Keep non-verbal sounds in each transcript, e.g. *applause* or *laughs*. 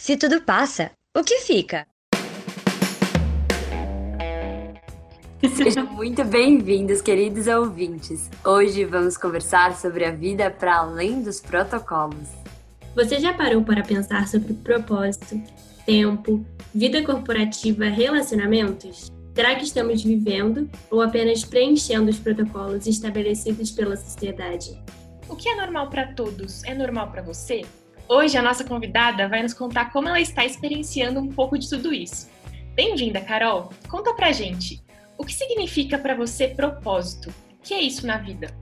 Se tudo passa, o que fica? *laughs* Sejam muito bem-vindos, queridos ouvintes. Hoje vamos conversar sobre a vida para além dos protocolos. Você já parou para pensar sobre propósito, tempo, vida corporativa, relacionamentos? Será que estamos vivendo ou apenas preenchendo os protocolos estabelecidos pela sociedade? O que é normal para todos é normal para você? Hoje a nossa convidada vai nos contar como ela está experienciando um pouco de tudo isso. Bem-vinda, Carol. Conta pra gente. O que significa para você propósito? O que é isso na vida?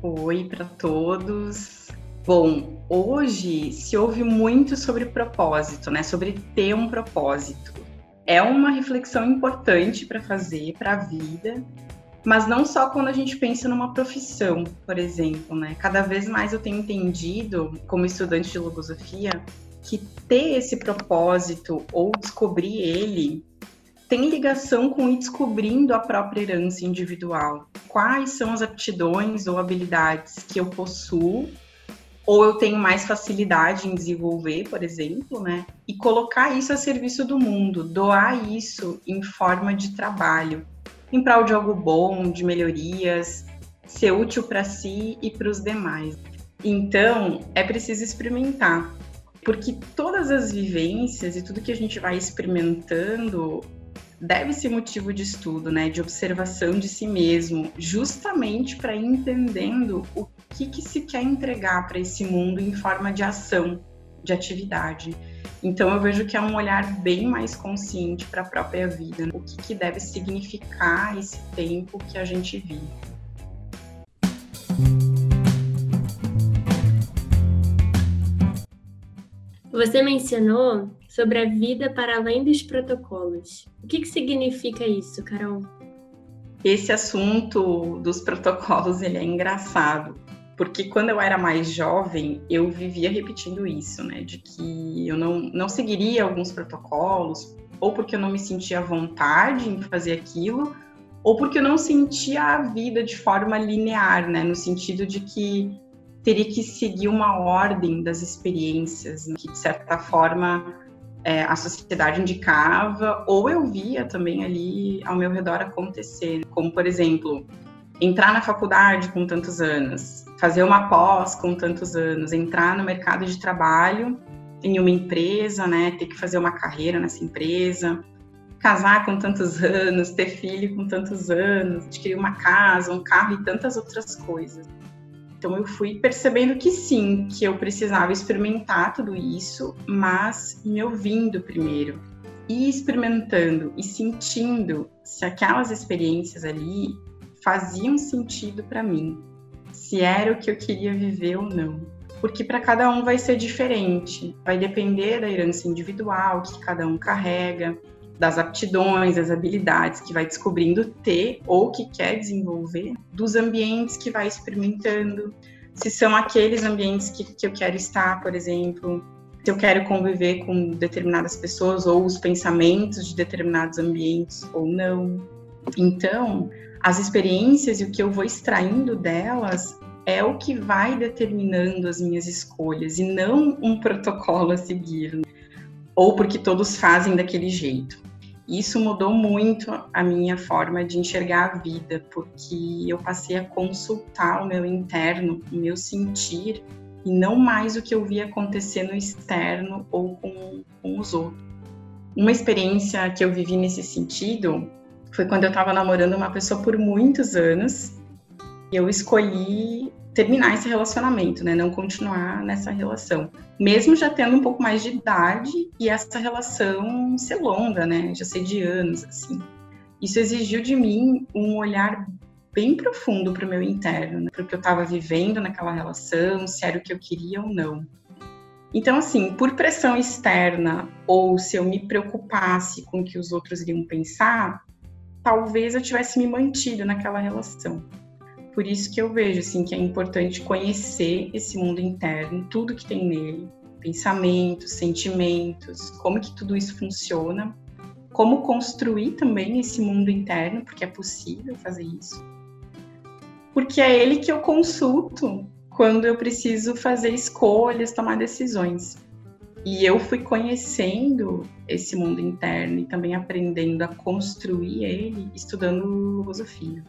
Oi para todos. Bom, hoje se ouve muito sobre propósito, né? Sobre ter um propósito. É uma reflexão importante para fazer para a vida mas não só quando a gente pensa numa profissão, por exemplo, né? Cada vez mais eu tenho entendido, como estudante de logosofia, que ter esse propósito ou descobrir ele tem ligação com ir descobrindo a própria herança individual. Quais são as aptidões ou habilidades que eu possuo ou eu tenho mais facilidade em desenvolver, por exemplo, né? E colocar isso a serviço do mundo, doar isso em forma de trabalho em prol de algo bom, de melhorias, ser útil para si e para os demais. Então, é preciso experimentar, porque todas as vivências e tudo que a gente vai experimentando deve ser motivo de estudo, né, de observação de si mesmo, justamente para entendendo o que, que se quer entregar para esse mundo em forma de ação, de atividade. Então eu vejo que é um olhar bem mais consciente para a própria vida, o que, que deve significar esse tempo que a gente vive. Você mencionou sobre a vida para além dos protocolos. O que, que significa isso, Carol? Esse assunto dos protocolos ele é engraçado, porque quando eu era mais jovem, eu vivia repetindo isso, né? De que eu não, não seguiria alguns protocolos, ou porque eu não me sentia à vontade em fazer aquilo, ou porque eu não sentia a vida de forma linear, né? No sentido de que teria que seguir uma ordem das experiências, né? que de certa forma é, a sociedade indicava, ou eu via também ali ao meu redor acontecer. Como, por exemplo, entrar na faculdade com tantos anos, fazer uma pós com tantos anos, entrar no mercado de trabalho em uma empresa, né, ter que fazer uma carreira nessa empresa, casar com tantos *laughs* anos, ter filho com tantos anos, adquirir uma casa, um carro e tantas outras coisas. Então eu fui percebendo que sim, que eu precisava experimentar tudo isso, mas me ouvindo primeiro e experimentando e sentindo se aquelas experiências ali faziam sentido para mim se era o que eu queria viver ou não. Porque para cada um vai ser diferente, vai depender da herança individual que cada um carrega, das aptidões, das habilidades que vai descobrindo ter ou que quer desenvolver, dos ambientes que vai experimentando, se são aqueles ambientes que, que eu quero estar, por exemplo, se eu quero conviver com determinadas pessoas ou os pensamentos de determinados ambientes ou não. Então, as experiências e o que eu vou extraindo delas é o que vai determinando as minhas escolhas e não um protocolo a seguir, ou porque todos fazem daquele jeito. Isso mudou muito a minha forma de enxergar a vida, porque eu passei a consultar o meu interno, o meu sentir, e não mais o que eu via acontecer no externo ou com, com os outros. Uma experiência que eu vivi nesse sentido foi quando eu estava namorando uma pessoa por muitos anos eu escolhi terminar esse relacionamento, né? Não continuar nessa relação. Mesmo já tendo um pouco mais de idade e essa relação ser longa, né? Já ser de anos, assim. Isso exigiu de mim um olhar bem profundo para o meu interno, né? Porque eu estava vivendo naquela relação, se era o que eu queria ou não. Então, assim, por pressão externa ou se eu me preocupasse com o que os outros iriam pensar, talvez eu tivesse me mantido naquela relação. Por isso que eu vejo assim que é importante conhecer esse mundo interno, tudo que tem nele, pensamentos, sentimentos, como que tudo isso funciona, como construir também esse mundo interno, porque é possível fazer isso. Porque é ele que eu consulto quando eu preciso fazer escolhas, tomar decisões. E eu fui conhecendo esse mundo interno e também aprendendo a construir ele estudando logosofia.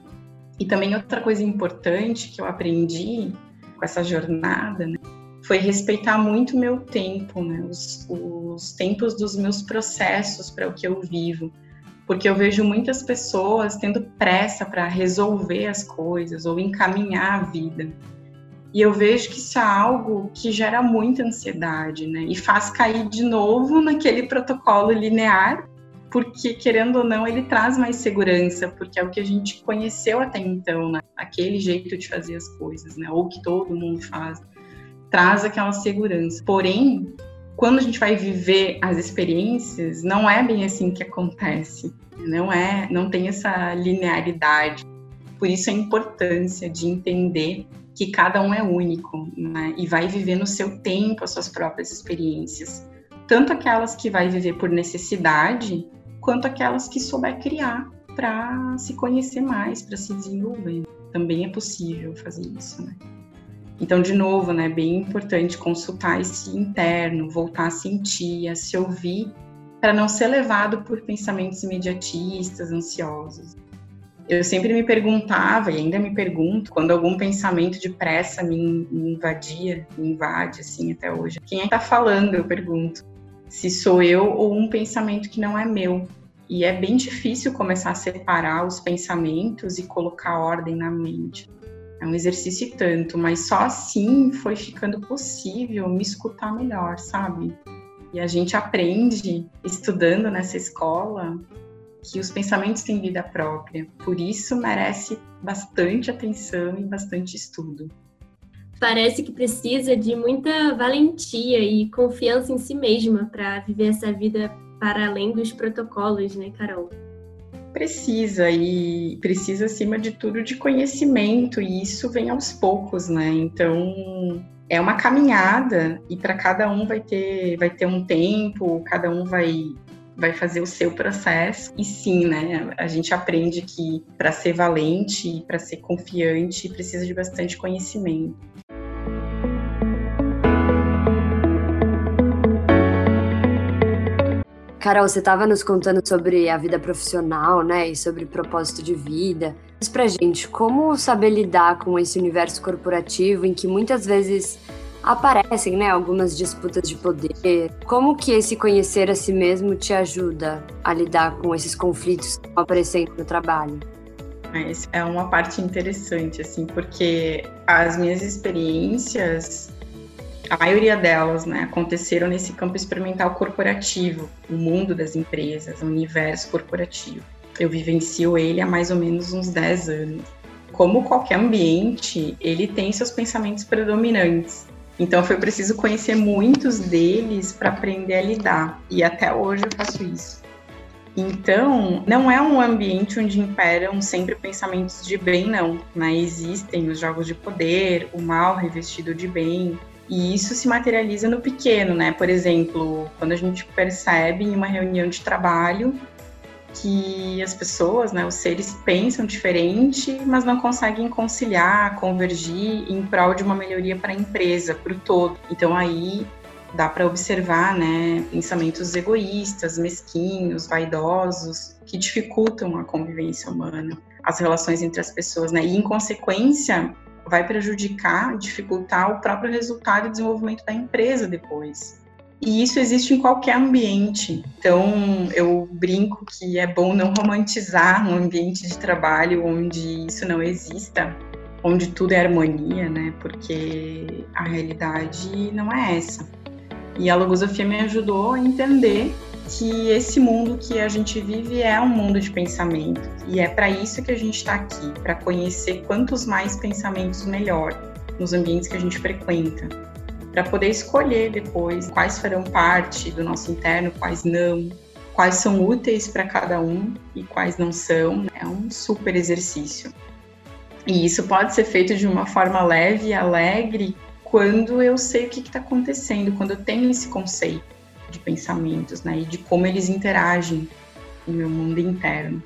E também outra coisa importante que eu aprendi com essa jornada né, foi respeitar muito meu tempo, né, os, os tempos dos meus processos para o que eu vivo. Porque eu vejo muitas pessoas tendo pressa para resolver as coisas ou encaminhar a vida. E eu vejo que isso é algo que gera muita ansiedade, né? E faz cair de novo *laughs* naquele protocolo linear, porque querendo ou não, ele traz mais segurança, porque é o que a gente conheceu até então, né? Aquele jeito de fazer as coisas, né? Ou que todo mundo faz. Traz aquela segurança. Porém, quando a gente vai viver as experiências, não é bem assim que acontece. Não é, não tem essa linearidade. Por isso a importância de entender que cada um é único né? e vai viver no seu tempo as suas próprias experiências, tanto aquelas que vai viver por necessidade, quanto aquelas que souber criar para se conhecer mais, para se desenvolver. Também é possível fazer isso, né? Então, de novo, né, bem importante consultar esse interno, voltar a sentir, a se ouvir, para não ser levado por pensamentos imediatistas, ansiosos. Eu sempre me perguntava, e ainda me pergunto, quando algum pensamento de pressa me, me invadia, me invade, assim, até hoje. Quem é que tá falando? Eu pergunto. Se sou eu ou um pensamento que não é meu. E é bem difícil começar a separar os pensamentos e colocar ordem na mente. É um exercício e tanto, mas só assim foi ficando possível me escutar melhor, sabe? E a gente aprende estudando nessa escola que os pensamentos têm vida própria. Por isso merece bastante atenção e bastante estudo. Parece que precisa de muita valentia e confiança em si mesma para viver essa vida para além dos protocolos, né, Carol? Precisa e precisa acima de tudo de conhecimento e isso vem aos poucos, né? Então é uma caminhada e para cada um vai ter vai ter um tempo, cada um vai vai fazer o seu processo. E sim, né, a gente aprende que para ser valente, para ser confiante, precisa de bastante conhecimento. Carol, você estava nos contando sobre a vida profissional, né, e sobre propósito de vida. Diz pra gente como saber lidar com esse universo corporativo em que muitas vezes aparecem, né, algumas disputas de poder. Como que esse conhecer a si mesmo te ajuda a lidar com esses conflitos que estão aparecendo no trabalho? É uma parte interessante, assim, porque as minhas experiências, a maioria delas, né, aconteceram nesse campo experimental corporativo, o mundo das empresas, o universo corporativo. Eu vivencio ele há mais ou menos uns 10 anos. Como qualquer ambiente, ele tem seus pensamentos predominantes. Então foi preciso conhecer muitos deles para aprender a lidar. E até hoje eu faço isso. Então, não é um ambiente onde imperam sempre pensamentos de bem, não. Né? Existem os jogos de poder, o mal revestido de bem. E isso se materializa no pequeno, né? Por exemplo, quando a gente percebe em uma reunião de trabalho que as pessoas, né, os seres pensam diferente, mas não conseguem conciliar, convergir em prol de uma melhoria para a empresa, para o todo. Então aí dá para observar, né, pensamentos egoístas, mesquinhos, vaidosos, que dificultam a convivência humana, as relações entre as pessoas, né? E em consequência vai prejudicar, dificultar o próprio resultado e desenvolvimento da empresa depois. E isso existe em qualquer ambiente. Então, eu brinco que é bom não romantizar um ambiente de trabalho onde isso não exista, onde tudo é harmonia, né? Porque a realidade não é essa. E a logosofia me ajudou a entender que esse mundo que a gente vive é um mundo de pensamento. E é para isso que a gente está aqui, para conhecer quantos mais pensamentos melhor nos ambientes que a gente frequenta para poder escolher depois quais farão parte do nosso interno, quais não, quais são úteis para cada um e quais não são. É um super exercício. E isso pode ser feito de uma forma leve e alegre quando eu sei o que está acontecendo, quando eu tenho esse conceito de pensamentos, né, e de como eles interagem no meu mundo interno.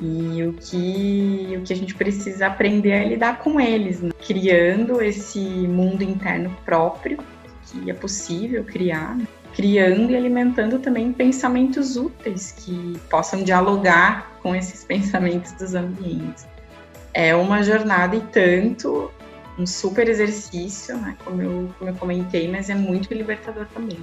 E o que, o que a gente precisa aprender é lidar com eles, né? criando esse mundo interno próprio que é possível criar, né? criando e alimentando também pensamentos úteis que possam dialogar com esses *laughs* pensamentos dos ambientes. É uma jornada e tanto, um super exercício, né, como eu, como eu comentei, mas é muito libertador também.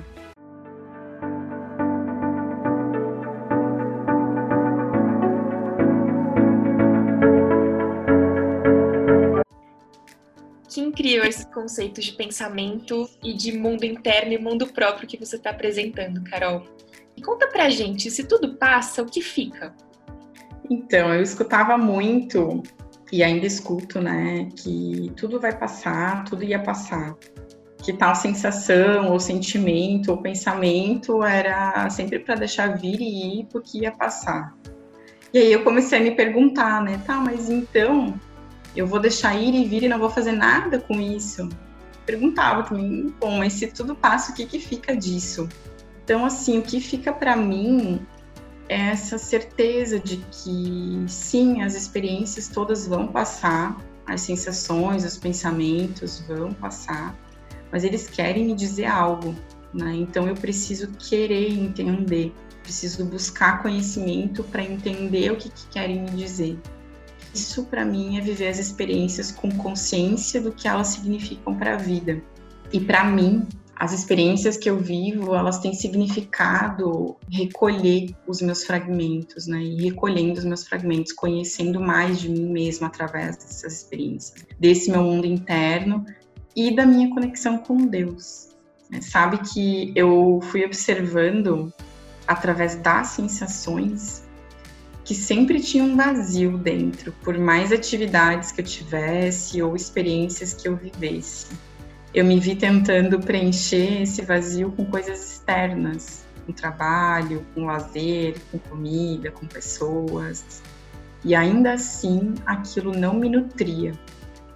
Que incrível esse conceito de pensamento e de mundo interno e mundo próprio que você está apresentando, Carol. E conta pra gente, se tudo passa, o que fica? Então, eu escutava muito e ainda escuto, né, que tudo vai passar, tudo ia passar. Que tal sensação, ou sentimento, ou pensamento era sempre para deixar vir e ir porque ia passar. E aí eu comecei a me perguntar, né, tá, mas então eu vou deixar ir e vir e não vou fazer nada com isso? Perguntava também, bom, mas se tudo passa, o que que fica disso? Então, assim, o que fica para mim é essa certeza de que sim, as experiências todas vão passar, as sensações, os pensamentos vão passar, mas eles querem me dizer algo, né? Então eu preciso querer entender, preciso buscar conhecimento para entender o que, que querem me dizer. Isso para mim é viver as experiências com consciência do que elas significam para a vida. E para mim, as experiências que eu vivo, elas têm significado recolher os meus fragmentos, né? E recolhendo os meus fragmentos, conhecendo mais de mim mesma através dessas experiências, desse meu mundo interno e da minha conexão com Deus. Né? Sabe que eu fui observando através das sensações que sempre tinha um vazio dentro, por mais atividades que eu tivesse ou experiências que eu vivesse eu me vi tentando preencher esse vazio com coisas externas, com trabalho, com lazer, com comida, com pessoas. E ainda assim, aquilo não me nutria,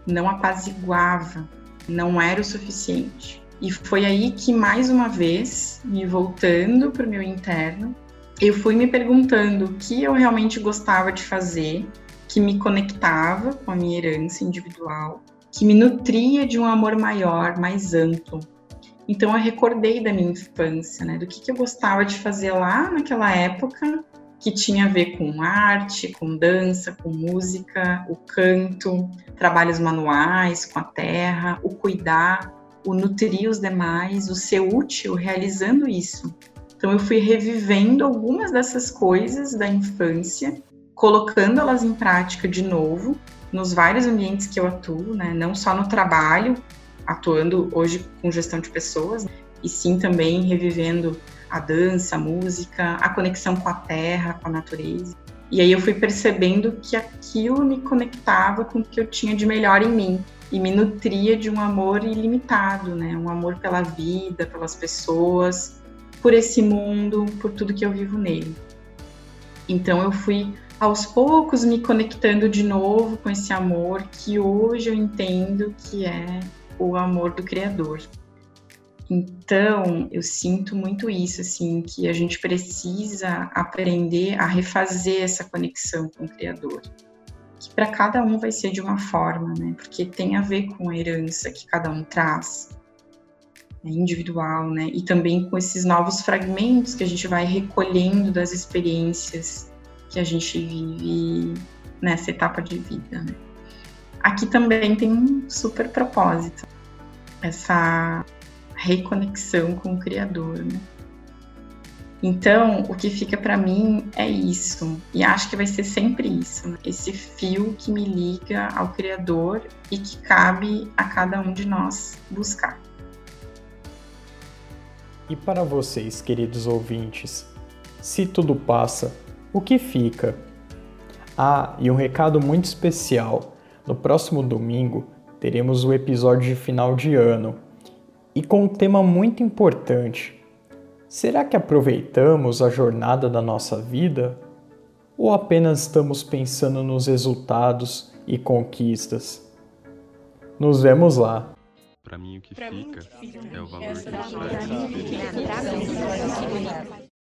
não apaziguava, não era o suficiente. E foi aí que, mais uma vez, me voltando para o meu interno, eu fui me perguntando o que eu realmente gostava de fazer, que me conectava com a minha herança individual, que me nutria de um amor maior, mais amplo. Então eu recordei da minha infância, né, do que, que eu gostava de fazer lá naquela época, que tinha a ver com arte, com dança, com música, o canto, trabalhos manuais com a terra, o cuidar, o nutrir os demais, o ser útil realizando isso. Então eu fui revivendo algumas dessas coisas da infância, colocando elas em prática de novo nos vários ambientes que eu atuo, né? Não só no trabalho, atuando hoje com gestão de pessoas, e sim também revivendo a dança, a música, a conexão com a terra, com a natureza. E aí eu fui percebendo que aquilo me conectava com o que eu tinha de melhor em mim e me nutria de um amor ilimitado, né? Um amor pela vida, pelas pessoas, por esse mundo, por tudo que eu vivo nele. Então eu fui aos poucos me conectando de novo com esse amor que hoje eu entendo que é o amor do Criador. Então, eu sinto muito isso, assim, que a gente precisa aprender a refazer essa conexão com o Criador. Que para cada um vai ser de uma forma, né? Porque tem a ver com a herança que cada um traz, individual, né? E também com esses novos fragmentos que a gente vai recolhendo das experiências que a gente vive nessa etapa de vida. Né? Aqui também tem um super propósito, essa reconexão com o Criador. Né? Então, o que fica para mim é isso, e acho que vai ser sempre isso, né? esse fio que me liga ao Criador e que cabe a cada um de nós buscar. E para vocês, queridos ouvintes, se tudo passa, o que fica? Ah, e um recado muito especial: no próximo domingo teremos o episódio de final de ano e com um tema muito importante. Será que aproveitamos a jornada da nossa vida? Ou apenas estamos pensando nos resultados e conquistas? Nos vemos lá! Para mim, o que fica é o valor que a gente